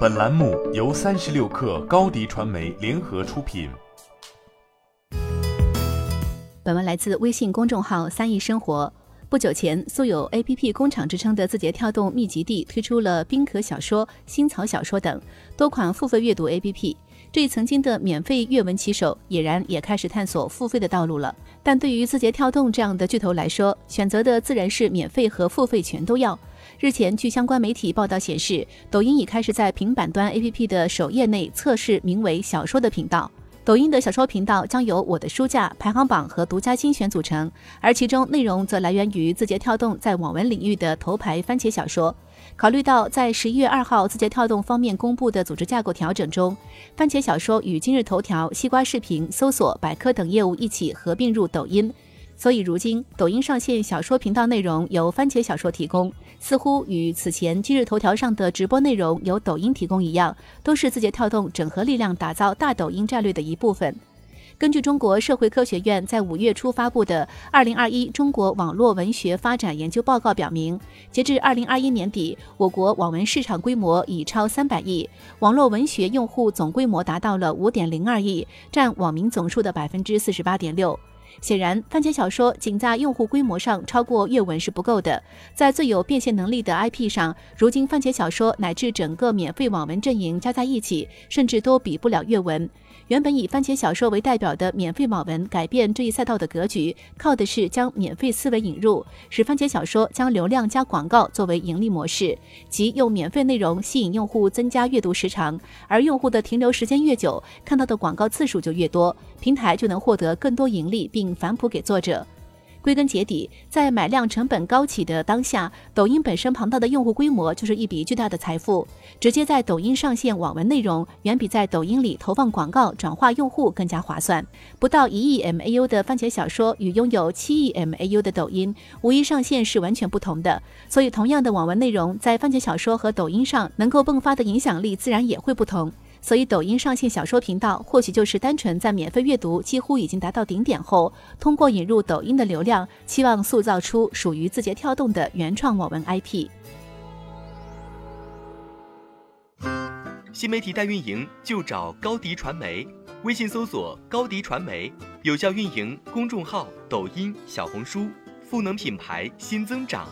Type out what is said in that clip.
本栏目由三十六氪高低传媒联合出品。本文来自微信公众号“三亿生活”。不久前，素有 “APP 工厂”之称的字节跳动密集地推出了冰壳小说、新草小说等多款付费阅读 APP。对曾经的免费阅文旗手，俨然也开始探索付费的道路了。但对于字节跳动这样的巨头来说，选择的自然是免费和付费全都要。日前，据相关媒体报道显示，抖音已开始在平板端 APP 的首页内测试名为“小说”的频道。抖音的小说频道将由我的书架、排行榜和独家精选组成，而其中内容则来源于字节跳动在网文领域的头牌番茄小说。考虑到在十一月二号字节跳动方面公布的组织架构调整中，番茄小说与今日头条、西瓜视频、搜索、百科等业务一起合并入抖音。所以，如今抖音上线小说频道内容由番茄小说提供，似乎与此前今日头条上的直播内容由抖音提供一样，都是字节跳动整合力量打造大抖音战略的一部分。根据中国社会科学院在五月初发布的《二零二一中国网络文学发展研究报告》表明，截至二零二一年底，我国网文市场规模已超三百亿，网络文学用户总规模达到了五点零二亿，占网民总数的百分之四十八点六。显然，番茄小说仅在用户规模上超过阅文是不够的。在最有变现能力的 IP 上，如今番茄小说乃至整个免费网文阵营加在一起，甚至都比不了阅文。原本以番茄小说为代表的免费网文改变这一赛道的格局，靠的是将免费思维引入，使番茄小说将流量加广告作为盈利模式，即用免费内容吸引用户增加阅读时长，而用户的停留时间越久，看到的广告次数就越多，平台就能获得更多盈利，并反哺给作者。归根结底，在买量成本高企的当下，抖音本身庞大的用户规模就是一笔巨大的财富。直接在抖音上线网文内容，远比在抖音里投放广告转化用户更加划算。不到一亿 MAU 的番茄小说与拥有七亿 MAU 的抖音，无一上线是完全不同的。所以，同样的网文内容，在番茄小说和抖音上能够迸发的影响力，自然也会不同。所以，抖音上线小说频道，或许就是单纯在免费阅读几乎已经达到顶点后，通过引入抖音的流量，期望塑造出属于字节跳动的原创网文 IP。新媒体代运营就找高迪传媒，微信搜索高迪传媒，有效运营公众号、抖音、小红书，赋能品牌新增长。